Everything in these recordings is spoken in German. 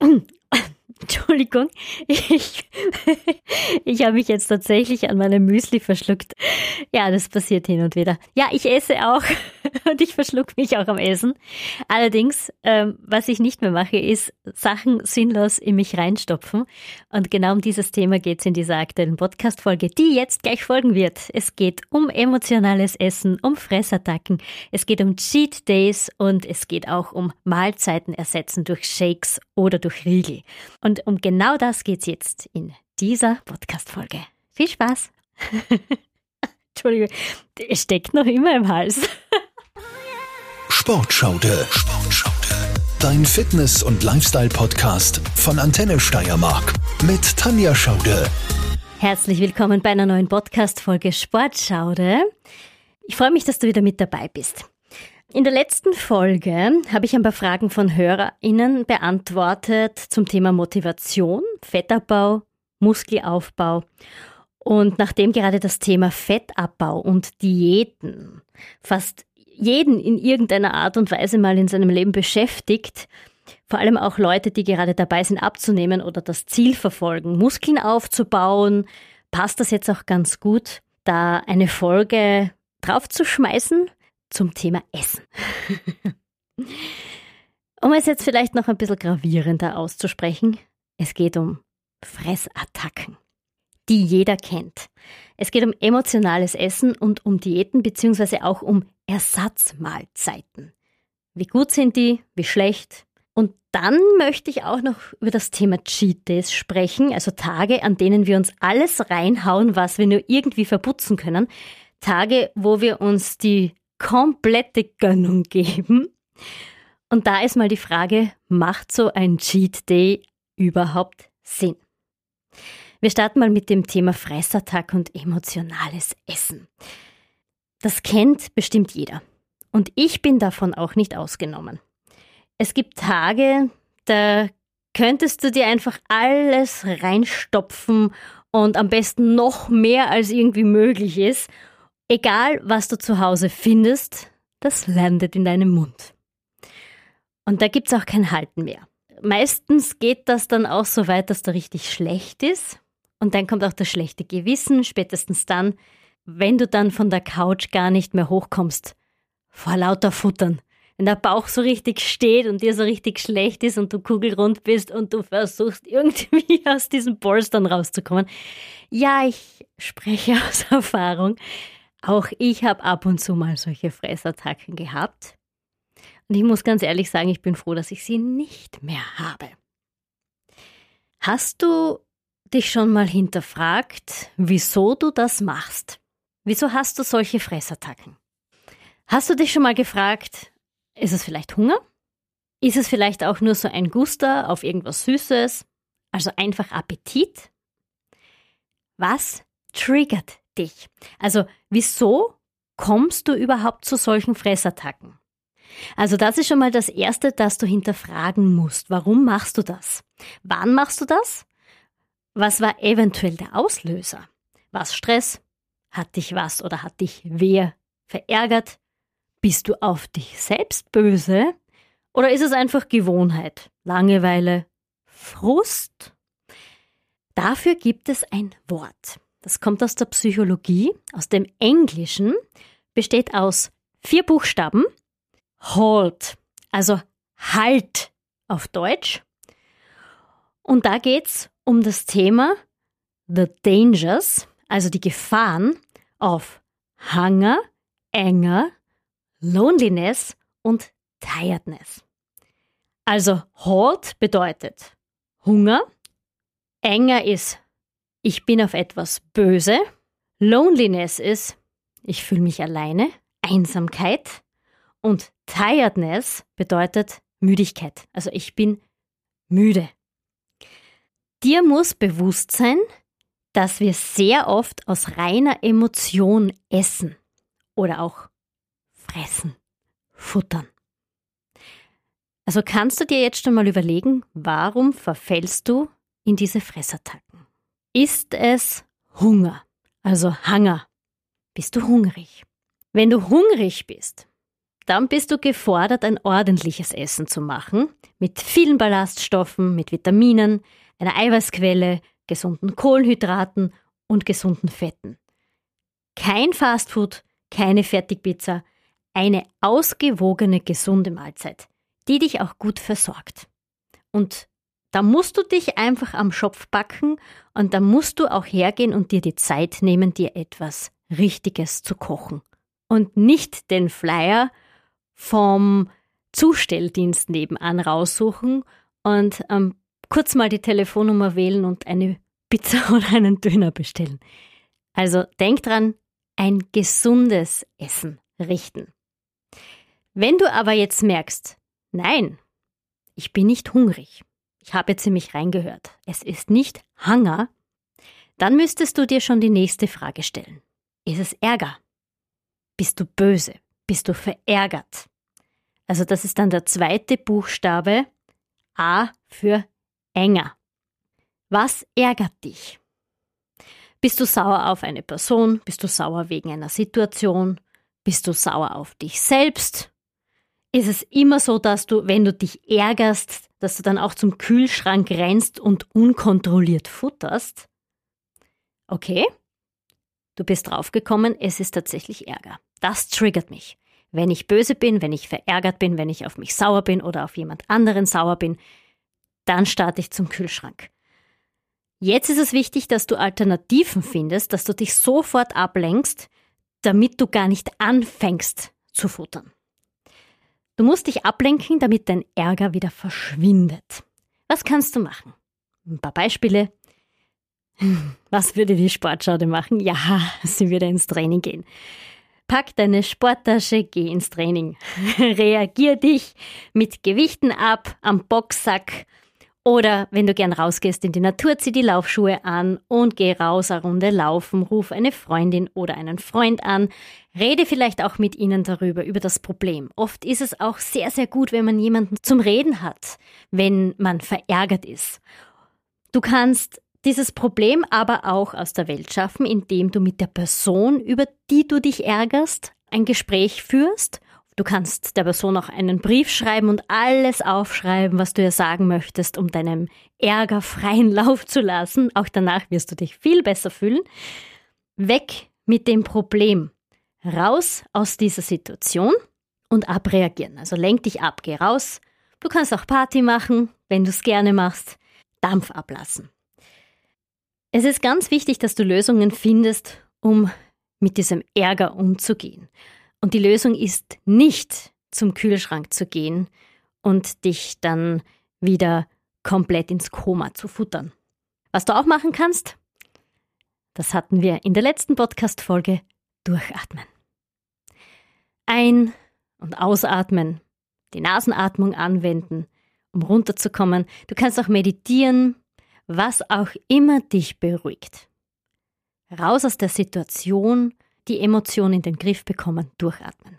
Entschuldigung, ich, ich habe mich jetzt tatsächlich an meinem Müsli verschluckt. Ja, das passiert hin und wieder. Ja, ich esse auch und ich verschluck mich auch am Essen. Allerdings, ähm, was ich nicht mehr mache, ist Sachen sinnlos in mich reinstopfen. Und genau um dieses Thema geht es in dieser aktuellen Podcast-Folge, die jetzt gleich folgen wird. Es geht um emotionales Essen, um Fressattacken, es geht um Cheat Days und es geht auch um Mahlzeiten ersetzen durch Shakes oder durch Riegel. Und um genau das geht's jetzt in dieser Podcast-Folge. Viel Spaß! Entschuldigung, es steckt noch immer im Hals. Sportschaude. Sportschaude. Dein Fitness- und Lifestyle-Podcast von Antenne Steiermark mit Tanja Schaude. Herzlich willkommen bei einer neuen Podcast-Folge Sportschaude. Ich freue mich, dass du wieder mit dabei bist. In der letzten Folge habe ich ein paar Fragen von HörerInnen beantwortet zum Thema Motivation, Fettabbau, Muskelaufbau. Und nachdem gerade das Thema Fettabbau und Diäten fast jeden in irgendeiner Art und Weise mal in seinem Leben beschäftigt, vor allem auch Leute, die gerade dabei sind abzunehmen oder das Ziel verfolgen, Muskeln aufzubauen, passt das jetzt auch ganz gut, da eine Folge draufzuschmeißen zum Thema Essen. um es jetzt vielleicht noch ein bisschen gravierender auszusprechen, es geht um Fressattacken, die jeder kennt. Es geht um emotionales Essen und um Diäten beziehungsweise auch um Ersatzmahlzeiten. Wie gut sind die? Wie schlecht? Und dann möchte ich auch noch über das Thema Cheat Days sprechen, also Tage, an denen wir uns alles reinhauen, was wir nur irgendwie verputzen können. Tage, wo wir uns die komplette Gönnung geben. Und da ist mal die Frage, macht so ein Cheat Day überhaupt Sinn? Wir starten mal mit dem Thema Fressattack und emotionales Essen. Das kennt bestimmt jeder. Und ich bin davon auch nicht ausgenommen. Es gibt Tage, da könntest du dir einfach alles reinstopfen und am besten noch mehr als irgendwie möglich ist Egal, was du zu Hause findest, das landet in deinem Mund. Und da gibt's auch kein Halten mehr. Meistens geht das dann auch so weit, dass da richtig schlecht ist. Und dann kommt auch das schlechte Gewissen, spätestens dann, wenn du dann von der Couch gar nicht mehr hochkommst. Vor lauter Futtern. Wenn der Bauch so richtig steht und dir so richtig schlecht ist und du kugelrund bist und du versuchst irgendwie aus diesen Polstern rauszukommen. Ja, ich spreche aus Erfahrung. Auch ich habe ab und zu mal solche Fressattacken gehabt. Und ich muss ganz ehrlich sagen, ich bin froh, dass ich sie nicht mehr habe. Hast du dich schon mal hinterfragt, wieso du das machst? Wieso hast du solche Fressattacken? Hast du dich schon mal gefragt, ist es vielleicht Hunger? Ist es vielleicht auch nur so ein Guster auf irgendwas Süßes? Also einfach Appetit? Was triggert dich? Also wieso kommst du überhaupt zu solchen Fressattacken? Also das ist schon mal das Erste, das du hinterfragen musst. Warum machst du das? Wann machst du das? Was war eventuell der Auslöser? Was Stress? Hat dich was oder hat dich wer verärgert? Bist du auf dich selbst böse? Oder ist es einfach Gewohnheit, Langeweile, Frust? Dafür gibt es ein Wort. Das kommt aus der Psychologie, aus dem Englischen, besteht aus vier Buchstaben. Halt, also Halt auf Deutsch. Und da geht's um das Thema The Dangers, also die Gefahren auf Hunger, Anger, Loneliness und Tiredness. Also Halt bedeutet Hunger, Anger ist ich bin auf etwas böse. Loneliness ist, ich fühle mich alleine. Einsamkeit. Und Tiredness bedeutet Müdigkeit. Also ich bin müde. Dir muss bewusst sein, dass wir sehr oft aus reiner Emotion essen oder auch fressen, futtern. Also kannst du dir jetzt schon mal überlegen, warum verfällst du in diese Fressattacken? Ist es Hunger, also Hunger. Bist du hungrig? Wenn du hungrig bist, dann bist du gefordert, ein ordentliches Essen zu machen, mit vielen Ballaststoffen, mit Vitaminen, einer Eiweißquelle, gesunden Kohlenhydraten und gesunden Fetten. Kein Fastfood, keine Fertigpizza, eine ausgewogene, gesunde Mahlzeit, die dich auch gut versorgt. Und da musst du dich einfach am Schopf backen und da musst du auch hergehen und dir die Zeit nehmen, dir etwas Richtiges zu kochen. Und nicht den Flyer vom Zustelldienst nebenan raussuchen und ähm, kurz mal die Telefonnummer wählen und eine Pizza oder einen Döner bestellen. Also denk dran, ein gesundes Essen richten. Wenn du aber jetzt merkst, nein, ich bin nicht hungrig, ich habe mich reingehört, es ist nicht Hunger, dann müsstest du dir schon die nächste Frage stellen. Ist es Ärger? Bist du böse? Bist du verärgert? Also das ist dann der zweite Buchstabe A für enger. Was ärgert dich? Bist du sauer auf eine Person? Bist du sauer wegen einer Situation? Bist du sauer auf dich selbst? Ist es immer so, dass du, wenn du dich ärgerst, dass du dann auch zum Kühlschrank rennst und unkontrolliert futterst? Okay, du bist draufgekommen, es ist tatsächlich Ärger. Das triggert mich. Wenn ich böse bin, wenn ich verärgert bin, wenn ich auf mich sauer bin oder auf jemand anderen sauer bin, dann starte ich zum Kühlschrank. Jetzt ist es wichtig, dass du Alternativen findest, dass du dich sofort ablenkst, damit du gar nicht anfängst zu futtern. Du musst dich ablenken, damit dein Ärger wieder verschwindet. Was kannst du machen? Ein paar Beispiele. Was würde die Sportschaude machen? Ja, sie würde ins Training gehen. Pack deine Sporttasche, geh ins Training. Reagier dich mit Gewichten ab am Boxsack oder wenn du gern rausgehst in die Natur, zieh die Laufschuhe an und geh raus eine Runde laufen, ruf eine Freundin oder einen Freund an, rede vielleicht auch mit ihnen darüber, über das Problem. Oft ist es auch sehr, sehr gut, wenn man jemanden zum Reden hat, wenn man verärgert ist. Du kannst dieses Problem aber auch aus der Welt schaffen, indem du mit der Person, über die du dich ärgerst, ein Gespräch führst Du kannst der Person auch einen Brief schreiben und alles aufschreiben, was du ihr sagen möchtest, um deinem Ärger freien Lauf zu lassen. Auch danach wirst du dich viel besser fühlen. Weg mit dem Problem. Raus aus dieser Situation und abreagieren. Also lenk dich ab, geh raus. Du kannst auch Party machen, wenn du es gerne machst. Dampf ablassen. Es ist ganz wichtig, dass du Lösungen findest, um mit diesem Ärger umzugehen. Und die Lösung ist nicht zum Kühlschrank zu gehen und dich dann wieder komplett ins Koma zu futtern. Was du auch machen kannst, das hatten wir in der letzten Podcast-Folge, durchatmen. Ein- und ausatmen, die Nasenatmung anwenden, um runterzukommen. Du kannst auch meditieren, was auch immer dich beruhigt. Raus aus der Situation die Emotion in den Griff bekommen, durchatmen.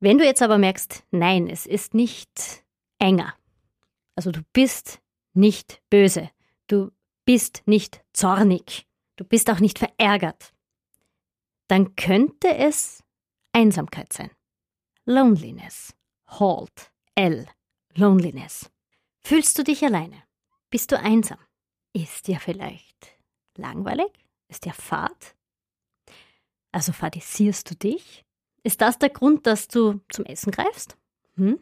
Wenn du jetzt aber merkst, nein, es ist nicht enger, also du bist nicht böse, du bist nicht zornig, du bist auch nicht verärgert, dann könnte es Einsamkeit sein. Loneliness. Halt. L. Loneliness. Fühlst du dich alleine? Bist du einsam? Ist dir vielleicht langweilig? Ist dir fad? Also fadisierst du dich? Ist das der Grund, dass du zum Essen greifst? Hm?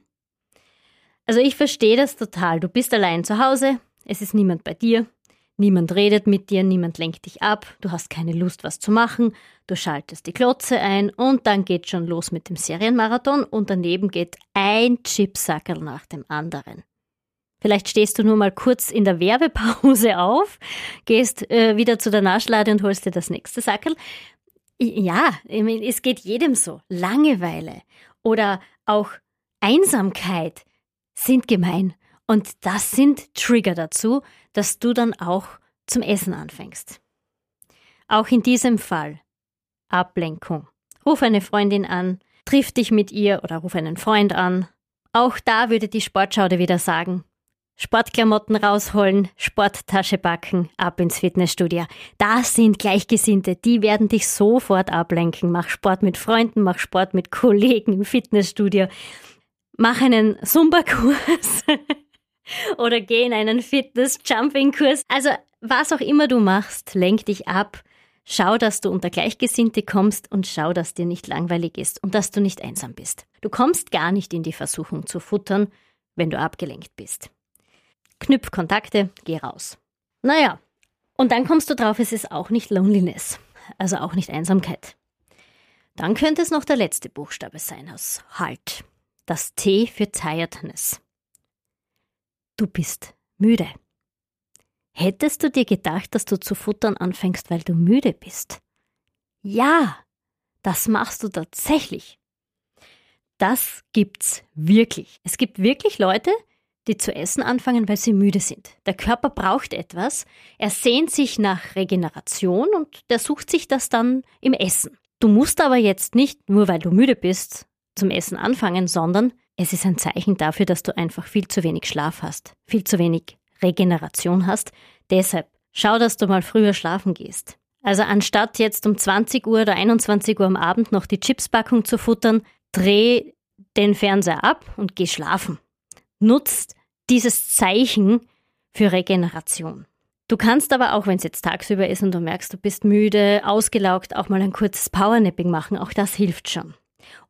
Also ich verstehe das total. Du bist allein zu Hause, es ist niemand bei dir, niemand redet mit dir, niemand lenkt dich ab, du hast keine Lust, was zu machen, du schaltest die Klotze ein und dann geht schon los mit dem Serienmarathon und daneben geht ein Chipsackerl nach dem anderen. Vielleicht stehst du nur mal kurz in der Werbepause auf, gehst äh, wieder zu der Naschlade und holst dir das nächste Sackerl. Ja, es geht jedem so. Langeweile oder auch Einsamkeit sind gemein. Und das sind Trigger dazu, dass du dann auch zum Essen anfängst. Auch in diesem Fall Ablenkung. Ruf eine Freundin an, triff dich mit ihr oder ruf einen Freund an. Auch da würde die Sportschaude wieder sagen, Sportklamotten rausholen, Sporttasche backen, ab ins Fitnessstudio. Da sind Gleichgesinnte, die werden dich sofort ablenken. Mach Sport mit Freunden, mach Sport mit Kollegen im Fitnessstudio. Mach einen Zumba-Kurs oder geh in einen Fitness-Jumping-Kurs. Also was auch immer du machst, lenk dich ab. Schau, dass du unter Gleichgesinnte kommst und schau, dass dir nicht langweilig ist und dass du nicht einsam bist. Du kommst gar nicht in die Versuchung zu futtern, wenn du abgelenkt bist knüpf Kontakte, geh raus. Naja, und dann kommst du drauf, es ist auch nicht Loneliness, also auch nicht Einsamkeit. Dann könnte es noch der letzte Buchstabe sein aus Halt. Das T für Tiredness. Du bist müde. Hättest du dir gedacht, dass du zu futtern anfängst, weil du müde bist? Ja, das machst du tatsächlich. Das gibt's wirklich. Es gibt wirklich Leute, die zu essen anfangen, weil sie müde sind. Der Körper braucht etwas, er sehnt sich nach Regeneration und der sucht sich das dann im Essen. Du musst aber jetzt nicht, nur weil du müde bist, zum Essen anfangen, sondern es ist ein Zeichen dafür, dass du einfach viel zu wenig Schlaf hast, viel zu wenig Regeneration hast. Deshalb schau, dass du mal früher schlafen gehst. Also anstatt jetzt um 20 Uhr oder 21 Uhr am Abend noch die Chipspackung zu futtern, dreh den Fernseher ab und geh schlafen. Nutzt dieses Zeichen für Regeneration. Du kannst aber auch, wenn es jetzt tagsüber ist und du merkst, du bist müde, ausgelaugt, auch mal ein kurzes Powernapping machen. Auch das hilft schon.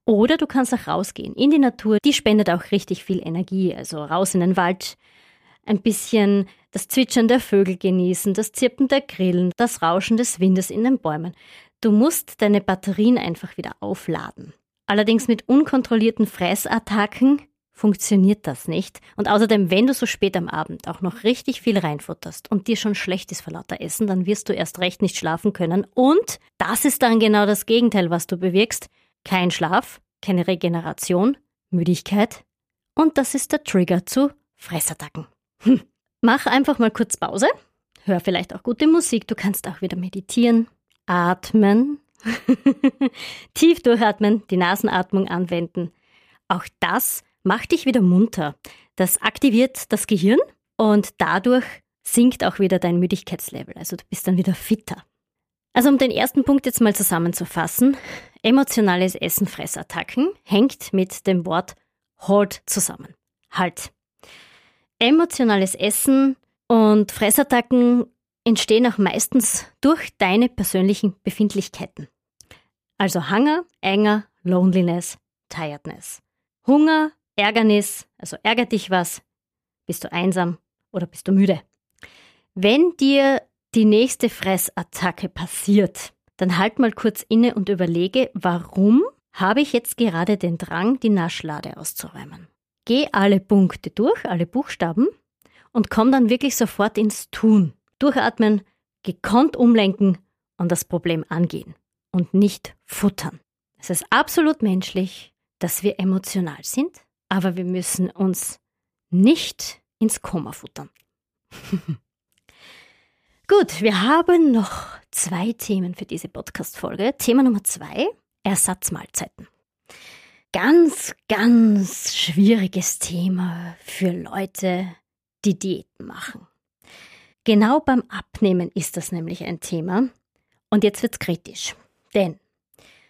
Oder du kannst auch rausgehen in die Natur. Die spendet auch richtig viel Energie. Also raus in den Wald, ein bisschen das Zwitschern der Vögel genießen, das Zirpen der Grillen, das Rauschen des Windes in den Bäumen. Du musst deine Batterien einfach wieder aufladen. Allerdings mit unkontrollierten Fressattacken funktioniert das nicht. Und außerdem, wenn du so spät am Abend auch noch richtig viel reinfutterst und dir schon schlecht ist vor lauter Essen, dann wirst du erst recht nicht schlafen können. Und das ist dann genau das Gegenteil, was du bewirkst. Kein Schlaf, keine Regeneration, Müdigkeit. Und das ist der Trigger zu Fressattacken. Hm. Mach einfach mal kurz Pause. Hör vielleicht auch gute Musik. Du kannst auch wieder meditieren, atmen, tief durchatmen, die Nasenatmung anwenden. Auch das Mach dich wieder munter. Das aktiviert das Gehirn und dadurch sinkt auch wieder dein Müdigkeitslevel. Also du bist dann wieder fitter. Also um den ersten Punkt jetzt mal zusammenzufassen, emotionales Essen-Fressattacken hängt mit dem Wort Halt zusammen. Halt. Emotionales Essen und Fressattacken entstehen auch meistens durch deine persönlichen Befindlichkeiten. Also Hunger, Anger, Loneliness, Tiredness. Hunger, Ärgernis, also ärgert dich was, bist du einsam oder bist du müde. Wenn dir die nächste Fressattacke passiert, dann halt mal kurz inne und überlege, warum habe ich jetzt gerade den Drang, die Naschlade auszuräumen. Geh alle Punkte durch, alle Buchstaben und komm dann wirklich sofort ins Tun. Durchatmen, gekonnt umlenken und das Problem angehen und nicht futtern. Es ist absolut menschlich, dass wir emotional sind aber wir müssen uns nicht ins Koma futtern. Gut, wir haben noch zwei Themen für diese Podcast-Folge. Thema Nummer zwei, Ersatzmahlzeiten. Ganz, ganz schwieriges Thema für Leute, die Diäten machen. Genau beim Abnehmen ist das nämlich ein Thema. Und jetzt wird's kritisch. Denn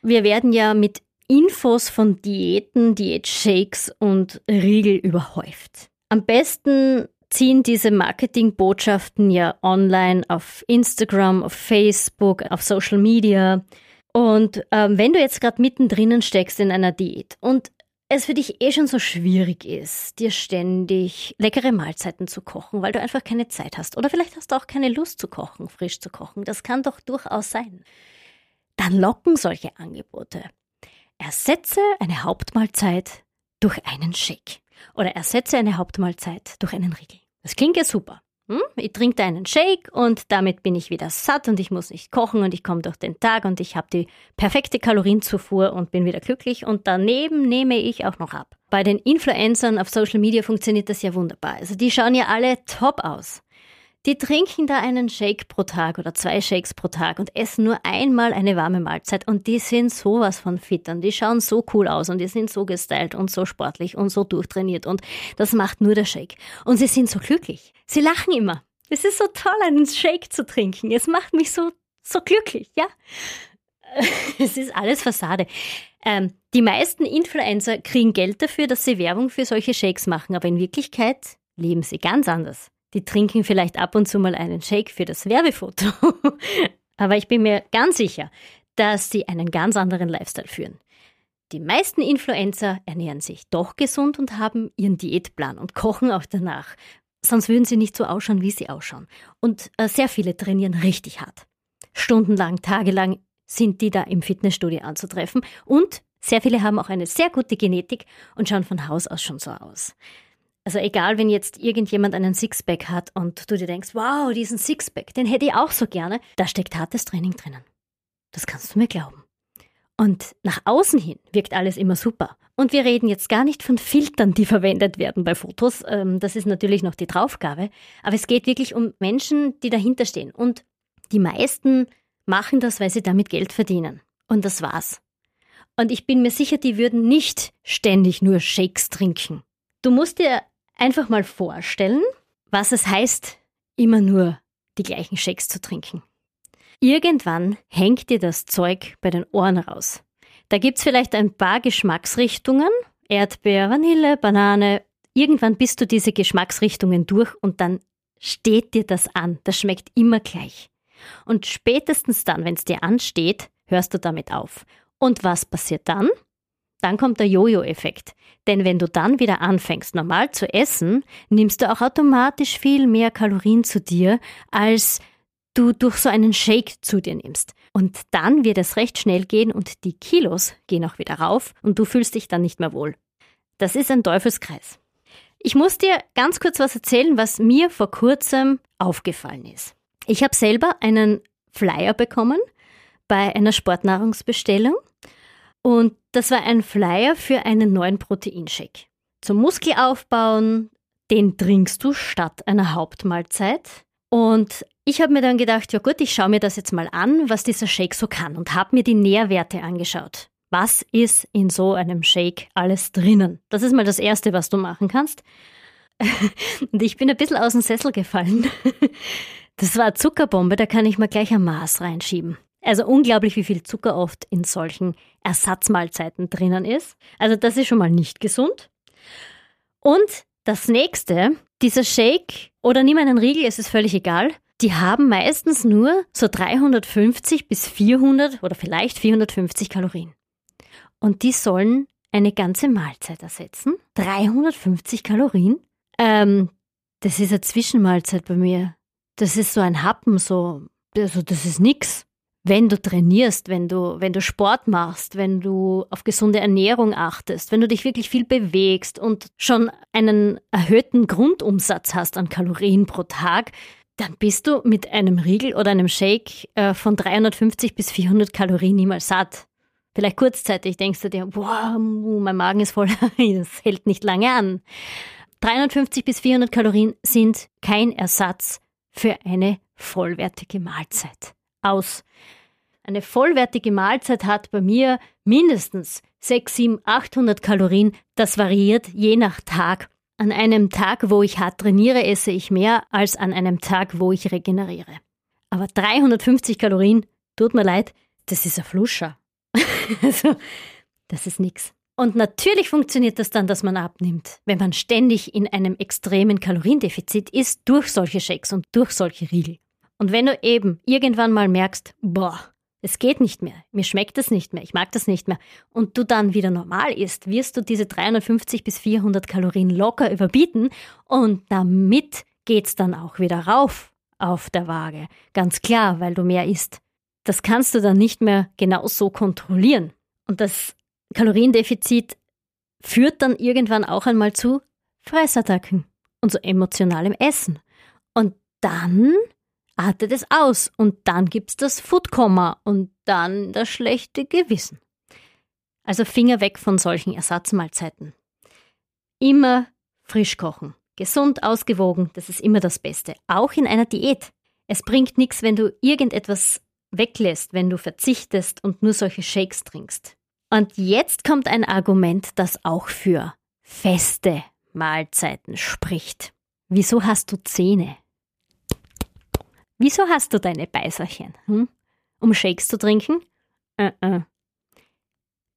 wir werden ja mit Infos von Diäten, Diätshakes und Riegel überhäuft. Am besten ziehen diese Marketingbotschaften ja online auf Instagram, auf Facebook, auf Social Media. Und ähm, wenn du jetzt gerade mittendrin steckst in einer Diät und es für dich eh schon so schwierig ist, dir ständig leckere Mahlzeiten zu kochen, weil du einfach keine Zeit hast. Oder vielleicht hast du auch keine Lust zu kochen, frisch zu kochen. Das kann doch durchaus sein. Dann locken solche Angebote. Ersetze eine Hauptmahlzeit durch einen Shake. Oder ersetze eine Hauptmahlzeit durch einen Riegel. Das klingt ja super. Hm? Ich trinke einen Shake und damit bin ich wieder satt und ich muss nicht kochen und ich komme durch den Tag und ich habe die perfekte Kalorienzufuhr und bin wieder glücklich und daneben nehme ich auch noch ab. Bei den Influencern auf Social Media funktioniert das ja wunderbar. Also die schauen ja alle top aus. Die trinken da einen Shake pro Tag oder zwei Shakes pro Tag und essen nur einmal eine warme Mahlzeit und die sind sowas von fit und die schauen so cool aus und die sind so gestylt und so sportlich und so durchtrainiert und das macht nur der Shake. Und sie sind so glücklich. Sie lachen immer. Es ist so toll, einen Shake zu trinken. Es macht mich so, so glücklich, ja. Es ist alles Fassade. Ähm, die meisten Influencer kriegen Geld dafür, dass sie Werbung für solche Shakes machen, aber in Wirklichkeit leben sie ganz anders. Die trinken vielleicht ab und zu mal einen Shake für das Werbefoto. aber ich bin mir ganz sicher, dass sie einen ganz anderen Lifestyle führen. Die meisten Influencer ernähren sich doch gesund und haben ihren Diätplan und kochen auch danach. Sonst würden sie nicht so ausschauen, wie sie ausschauen. Und äh, sehr viele trainieren richtig hart. Stundenlang, tagelang sind die da im Fitnessstudio anzutreffen und sehr viele haben auch eine sehr gute Genetik und schauen von Haus aus schon so aus. Also egal, wenn jetzt irgendjemand einen Sixpack hat und du dir denkst, wow, diesen Sixpack, den hätte ich auch so gerne, da steckt hartes Training drinnen. Das kannst du mir glauben. Und nach außen hin wirkt alles immer super. Und wir reden jetzt gar nicht von Filtern, die verwendet werden bei Fotos. Ähm, das ist natürlich noch die Draufgabe. Aber es geht wirklich um Menschen, die dahinter stehen. Und die meisten machen das, weil sie damit Geld verdienen. Und das war's. Und ich bin mir sicher, die würden nicht ständig nur Shakes trinken. Du musst dir einfach mal vorstellen, was es heißt, immer nur die gleichen Shakes zu trinken. Irgendwann hängt dir das Zeug bei den Ohren raus. Da gibt's vielleicht ein paar Geschmacksrichtungen, Erdbeer, Vanille, Banane. Irgendwann bist du diese Geschmacksrichtungen durch und dann steht dir das an. Das schmeckt immer gleich. Und spätestens dann, wenn es dir ansteht, hörst du damit auf. Und was passiert dann? Dann kommt der Jojo-Effekt. Denn wenn du dann wieder anfängst, normal zu essen, nimmst du auch automatisch viel mehr Kalorien zu dir, als du durch so einen Shake zu dir nimmst. Und dann wird es recht schnell gehen und die Kilos gehen auch wieder rauf und du fühlst dich dann nicht mehr wohl. Das ist ein Teufelskreis. Ich muss dir ganz kurz was erzählen, was mir vor kurzem aufgefallen ist. Ich habe selber einen Flyer bekommen bei einer Sportnahrungsbestellung und das war ein Flyer für einen neuen Proteinshake. Zum Muskelaufbauen, den trinkst du statt einer Hauptmahlzeit. Und ich habe mir dann gedacht, ja gut, ich schaue mir das jetzt mal an, was dieser Shake so kann und habe mir die Nährwerte angeschaut. Was ist in so einem Shake alles drinnen? Das ist mal das Erste, was du machen kannst. und ich bin ein bisschen aus dem Sessel gefallen. Das war Zuckerbombe, da kann ich mir gleich ein Maß reinschieben. Also unglaublich, wie viel Zucker oft in solchen Ersatzmahlzeiten drinnen ist. Also das ist schon mal nicht gesund. Und das nächste, dieser Shake oder nimm einen Riegel, es ist völlig egal. Die haben meistens nur so 350 bis 400 oder vielleicht 450 Kalorien. Und die sollen eine ganze Mahlzeit ersetzen. 350 Kalorien? Ähm, das ist eine Zwischenmahlzeit bei mir das ist so ein Happen, so, also das ist nix. Wenn du trainierst, wenn du, wenn du Sport machst, wenn du auf gesunde Ernährung achtest, wenn du dich wirklich viel bewegst und schon einen erhöhten Grundumsatz hast an Kalorien pro Tag, dann bist du mit einem Riegel oder einem Shake äh, von 350 bis 400 Kalorien niemals satt. Vielleicht kurzzeitig denkst du dir, boah, mein Magen ist voll, das hält nicht lange an. 350 bis 400 Kalorien sind kein Ersatz für eine vollwertige Mahlzeit aus. Eine vollwertige Mahlzeit hat bei mir mindestens 6, 7, 800 Kalorien. Das variiert je nach Tag. An einem Tag, wo ich hart trainiere, esse ich mehr als an einem Tag, wo ich regeneriere. Aber 350 Kalorien, tut mir leid, das ist ein Fluscher. also, das ist nichts. Und natürlich funktioniert das dann, dass man abnimmt, wenn man ständig in einem extremen Kaloriendefizit ist durch solche Shakes und durch solche Riegel. Und wenn du eben irgendwann mal merkst, boah, es geht nicht mehr, mir schmeckt das nicht mehr, ich mag das nicht mehr, und du dann wieder normal isst, wirst du diese 350 bis 400 Kalorien locker überbieten und damit geht's dann auch wieder rauf auf der Waage. Ganz klar, weil du mehr isst. Das kannst du dann nicht mehr genau so kontrollieren. Und das Kaloriendefizit führt dann irgendwann auch einmal zu Fressattacken und so emotionalem Essen. Und dann artet es aus und dann gibt's das Foodkomma und dann das schlechte Gewissen. Also Finger weg von solchen Ersatzmahlzeiten. Immer frisch kochen. Gesund, ausgewogen, das ist immer das Beste. Auch in einer Diät. Es bringt nichts, wenn du irgendetwas weglässt, wenn du verzichtest und nur solche Shakes trinkst. Und jetzt kommt ein Argument, das auch für feste Mahlzeiten spricht. Wieso hast du Zähne? Wieso hast du deine Beißerchen? Hm? Um Shakes zu trinken? Uh -uh.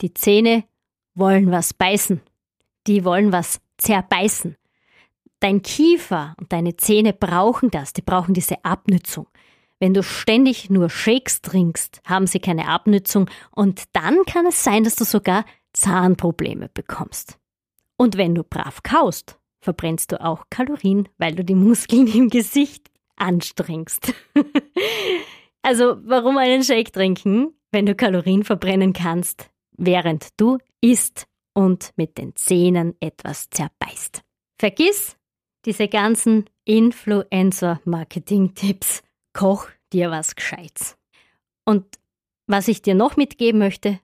Die Zähne wollen was beißen. Die wollen was zerbeißen. Dein Kiefer und deine Zähne brauchen das, die brauchen diese Abnützung. Wenn du ständig nur Shakes trinkst, haben sie keine Abnützung und dann kann es sein, dass du sogar Zahnprobleme bekommst. Und wenn du brav kaust, verbrennst du auch Kalorien, weil du die Muskeln im Gesicht anstrengst. also warum einen Shake trinken, wenn du Kalorien verbrennen kannst, während du isst und mit den Zähnen etwas zerbeißt. Vergiss diese ganzen Influencer-Marketing-Tipps. Koch dir was Gescheites. Und was ich dir noch mitgeben möchte,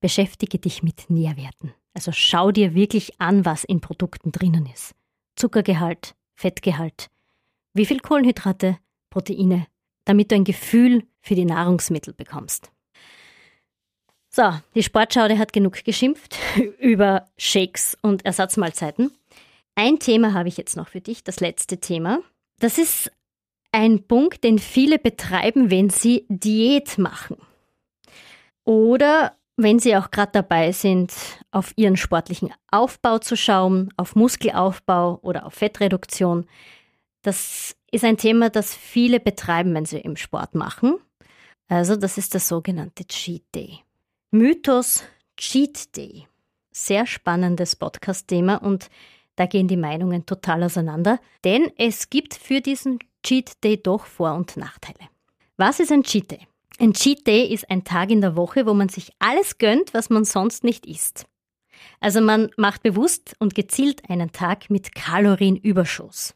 beschäftige dich mit Nährwerten. Also schau dir wirklich an, was in Produkten drinnen ist. Zuckergehalt, Fettgehalt, wie viel Kohlenhydrate, Proteine, damit du ein Gefühl für die Nahrungsmittel bekommst. So, die Sportschaude hat genug geschimpft über Shakes und Ersatzmahlzeiten. Ein Thema habe ich jetzt noch für dich, das letzte Thema. Das ist ein Punkt, den viele betreiben, wenn sie Diät machen. Oder wenn sie auch gerade dabei sind, auf ihren sportlichen Aufbau zu schauen, auf Muskelaufbau oder auf Fettreduktion. Das ist ein Thema, das viele betreiben, wenn sie im Sport machen. Also das ist der sogenannte Cheat Day. Mythos Cheat Day. Sehr spannendes Podcast-Thema und da gehen die Meinungen total auseinander, denn es gibt für diesen Cheat Day doch Vor- und Nachteile. Was ist ein Cheat Day? Ein Cheat Day ist ein Tag in der Woche, wo man sich alles gönnt, was man sonst nicht isst. Also man macht bewusst und gezielt einen Tag mit Kalorienüberschuss.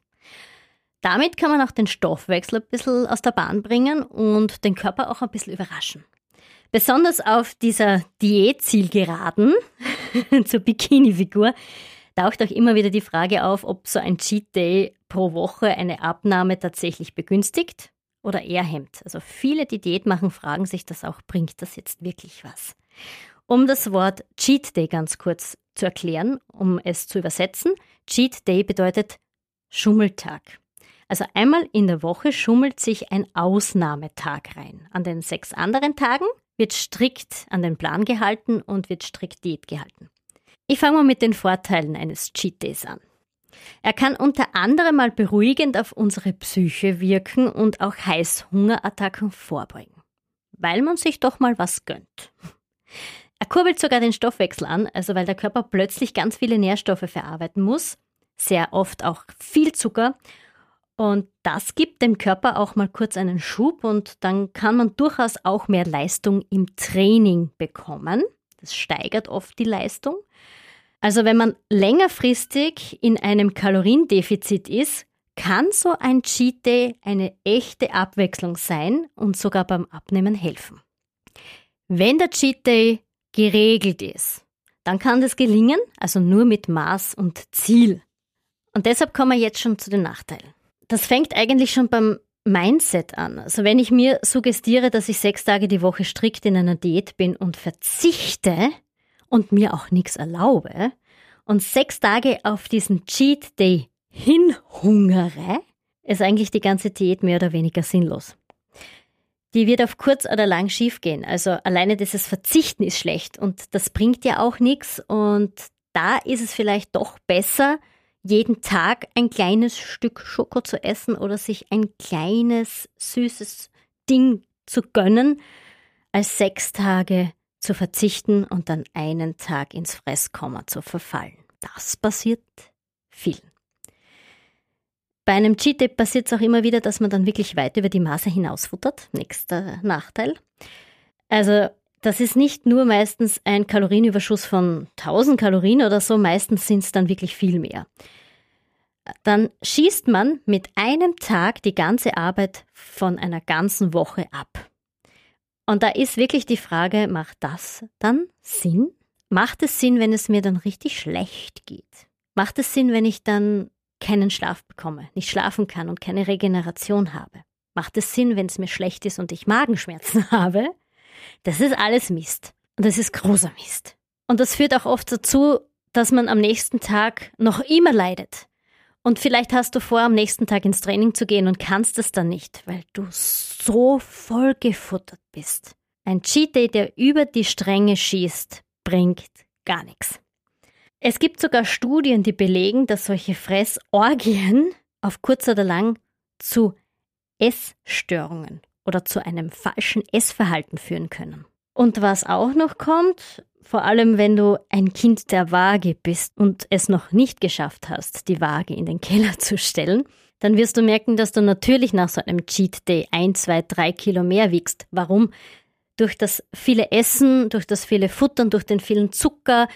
Damit kann man auch den Stoffwechsel ein bisschen aus der Bahn bringen und den Körper auch ein bisschen überraschen. Besonders auf dieser Diätzielgeraden zur Bikini-Figur taucht auch immer wieder die Frage auf, ob so ein Cheat Day pro Woche eine Abnahme tatsächlich begünstigt oder eher hemmt. Also viele, die Diät machen, fragen sich das auch, bringt das jetzt wirklich was? Um das Wort Cheat Day ganz kurz zu erklären, um es zu übersetzen, Cheat Day bedeutet Schummeltag. Also einmal in der Woche schummelt sich ein Ausnahmetag rein. An den sechs anderen Tagen wird strikt an den Plan gehalten und wird strikt Diät gehalten. Ich fange mal mit den Vorteilen eines Cheat Days an. Er kann unter anderem mal beruhigend auf unsere Psyche wirken und auch Heißhungerattacken vorbeugen, weil man sich doch mal was gönnt. Er kurbelt sogar den Stoffwechsel an, also weil der Körper plötzlich ganz viele Nährstoffe verarbeiten muss, sehr oft auch viel Zucker und das gibt dem Körper auch mal kurz einen Schub und dann kann man durchaus auch mehr Leistung im Training bekommen. Das steigert oft die Leistung. Also wenn man längerfristig in einem Kaloriendefizit ist, kann so ein Cheat Day eine echte Abwechslung sein und sogar beim Abnehmen helfen. Wenn der Cheat Day geregelt ist, dann kann das gelingen, also nur mit Maß und Ziel. Und deshalb kommen wir jetzt schon zu den Nachteilen. Das fängt eigentlich schon beim Mindset an. Also wenn ich mir suggestiere, dass ich sechs Tage die Woche strikt in einer Diät bin und verzichte, und mir auch nichts erlaube und sechs Tage auf diesen Cheat Day hinhungere, ist eigentlich die ganze Diät mehr oder weniger sinnlos. Die wird auf kurz oder lang schiefgehen. Also alleine dieses Verzichten ist schlecht und das bringt ja auch nichts. Und da ist es vielleicht doch besser, jeden Tag ein kleines Stück Schoko zu essen oder sich ein kleines süßes Ding zu gönnen, als sechs Tage zu verzichten und dann einen Tag ins Fresskomma zu verfallen. Das passiert vielen. Bei einem Cheat Day passiert es auch immer wieder, dass man dann wirklich weit über die Maße hinausfuttert. Nächster Nachteil. Also das ist nicht nur meistens ein Kalorienüberschuss von 1000 Kalorien oder so, meistens sind es dann wirklich viel mehr. Dann schießt man mit einem Tag die ganze Arbeit von einer ganzen Woche ab. Und da ist wirklich die Frage, macht das dann Sinn? Macht es Sinn, wenn es mir dann richtig schlecht geht? Macht es Sinn, wenn ich dann keinen Schlaf bekomme, nicht schlafen kann und keine Regeneration habe? Macht es Sinn, wenn es mir schlecht ist und ich Magenschmerzen habe? Das ist alles Mist. Und das ist großer Mist. Und das führt auch oft dazu, dass man am nächsten Tag noch immer leidet. Und vielleicht hast du vor, am nächsten Tag ins Training zu gehen und kannst es dann nicht, weil du so voll gefuttert bist. Ein Cheat Day, der über die Stränge schießt, bringt gar nichts. Es gibt sogar Studien, die belegen, dass solche Fressorgien auf kurz oder lang zu Essstörungen oder zu einem falschen Essverhalten führen können. Und was auch noch kommt, vor allem wenn du ein Kind der Waage bist und es noch nicht geschafft hast, die Waage in den Keller zu stellen, dann wirst du merken, dass du natürlich nach so einem Cheat Day ein, zwei, drei Kilo mehr wiegst. Warum? Durch das viele Essen, durch das viele Futtern, durch den vielen Zucker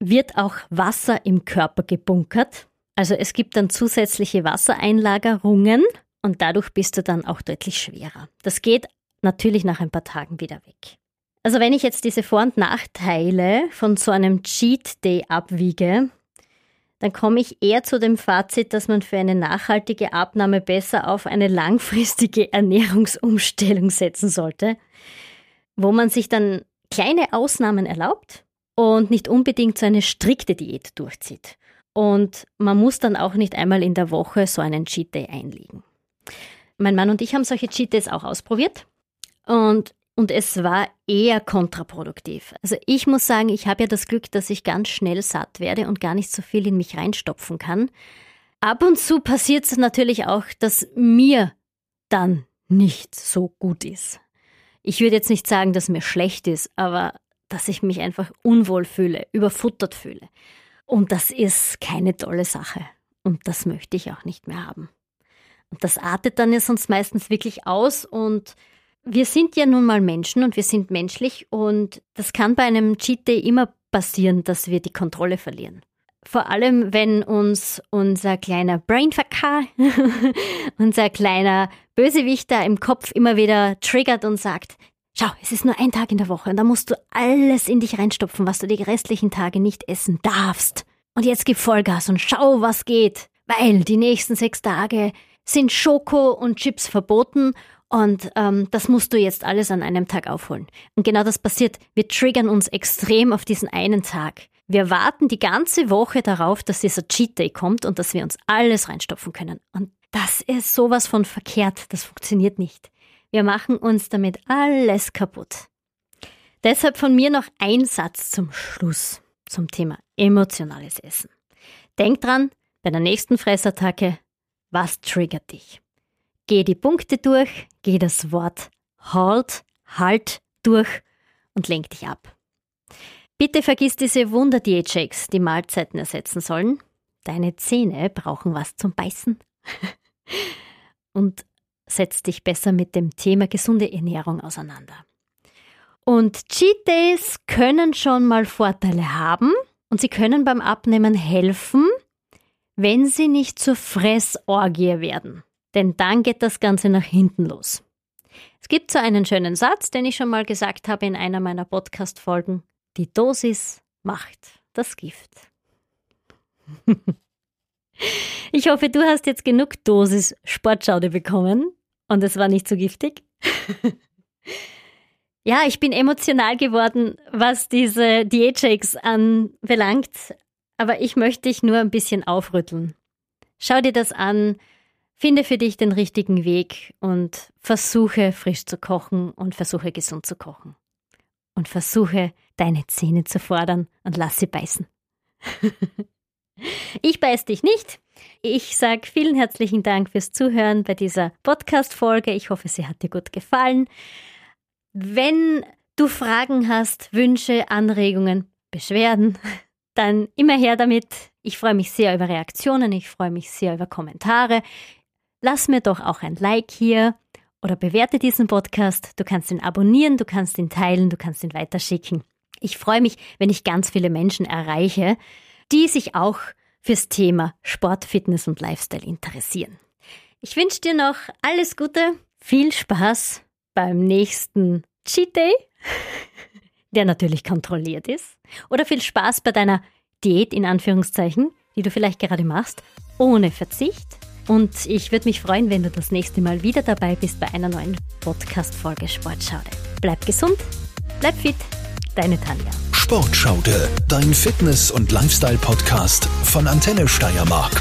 wird auch Wasser im Körper gebunkert. Also es gibt dann zusätzliche Wassereinlagerungen und dadurch bist du dann auch deutlich schwerer. Das geht natürlich nach ein paar Tagen wieder weg. Also wenn ich jetzt diese Vor- und Nachteile von so einem Cheat Day abwiege, dann komme ich eher zu dem Fazit, dass man für eine nachhaltige Abnahme besser auf eine langfristige Ernährungsumstellung setzen sollte, wo man sich dann kleine Ausnahmen erlaubt und nicht unbedingt so eine strikte Diät durchzieht. Und man muss dann auch nicht einmal in der Woche so einen Cheat Day einlegen. Mein Mann und ich haben solche Cheat Days auch ausprobiert. Und und es war eher kontraproduktiv. Also ich muss sagen, ich habe ja das Glück, dass ich ganz schnell satt werde und gar nicht so viel in mich reinstopfen kann. Ab und zu passiert es natürlich auch, dass mir dann nicht so gut ist. Ich würde jetzt nicht sagen, dass mir schlecht ist, aber dass ich mich einfach unwohl fühle, überfuttert fühle. Und das ist keine tolle Sache. Und das möchte ich auch nicht mehr haben. Das artet dann ja sonst meistens wirklich aus und wir sind ja nun mal Menschen und wir sind menschlich und das kann bei einem Cheat Day immer passieren, dass wir die Kontrolle verlieren. Vor allem, wenn uns unser kleiner Brainfucker, unser kleiner Bösewichter im Kopf immer wieder triggert und sagt, schau, es ist nur ein Tag in der Woche und da musst du alles in dich reinstopfen, was du die restlichen Tage nicht essen darfst. Und jetzt gib Vollgas und schau, was geht, weil die nächsten sechs Tage sind Schoko und Chips verboten und ähm, das musst du jetzt alles an einem Tag aufholen. Und genau das passiert. Wir triggern uns extrem auf diesen einen Tag. Wir warten die ganze Woche darauf, dass dieser Cheat Day kommt und dass wir uns alles reinstopfen können. Und das ist sowas von verkehrt. Das funktioniert nicht. Wir machen uns damit alles kaputt. Deshalb von mir noch ein Satz zum Schluss zum Thema emotionales Essen. Denk dran, bei der nächsten Fressattacke, was triggert dich? Geh die Punkte durch, geh das Wort Halt, Halt durch und lenk dich ab. Bitte vergiss diese Wunder-Diät-Shakes, die Mahlzeiten ersetzen sollen. Deine Zähne brauchen was zum Beißen. und setz dich besser mit dem Thema gesunde Ernährung auseinander. Und Cheat Days können schon mal Vorteile haben und sie können beim Abnehmen helfen, wenn sie nicht zur Fressorgie werden denn dann geht das Ganze nach hinten los. Es gibt so einen schönen Satz, den ich schon mal gesagt habe in einer meiner Podcast-Folgen. Die Dosis macht das Gift. ich hoffe, du hast jetzt genug Dosis Sportschaude bekommen und es war nicht so giftig. ja, ich bin emotional geworden, was diese Diät-Shakes anbelangt, aber ich möchte dich nur ein bisschen aufrütteln. Schau dir das an, Finde für dich den richtigen Weg und versuche frisch zu kochen und versuche gesund zu kochen. Und versuche deine Zähne zu fordern und lass sie beißen. ich beiß dich nicht. Ich sage vielen herzlichen Dank fürs Zuhören bei dieser Podcast-Folge. Ich hoffe, sie hat dir gut gefallen. Wenn du Fragen hast, Wünsche, Anregungen, Beschwerden, dann immer her damit. Ich freue mich sehr über Reaktionen, ich freue mich sehr über Kommentare lass mir doch auch ein Like hier oder bewerte diesen Podcast. Du kannst ihn abonnieren, du kannst ihn teilen, du kannst ihn weiterschicken. Ich freue mich, wenn ich ganz viele Menschen erreiche, die sich auch fürs Thema Sport, Fitness und Lifestyle interessieren. Ich wünsche dir noch alles Gute, viel Spaß beim nächsten Cheat Day, der natürlich kontrolliert ist, oder viel Spaß bei deiner Diät in Anführungszeichen, die du vielleicht gerade machst, ohne Verzicht. Und ich würde mich freuen, wenn du das nächste Mal wieder dabei bist bei einer neuen Podcast-Folge Sportschaude. Bleib gesund, bleib fit, deine Tanja. Sportschaude, dein Fitness- und Lifestyle-Podcast von Antenne Steiermark.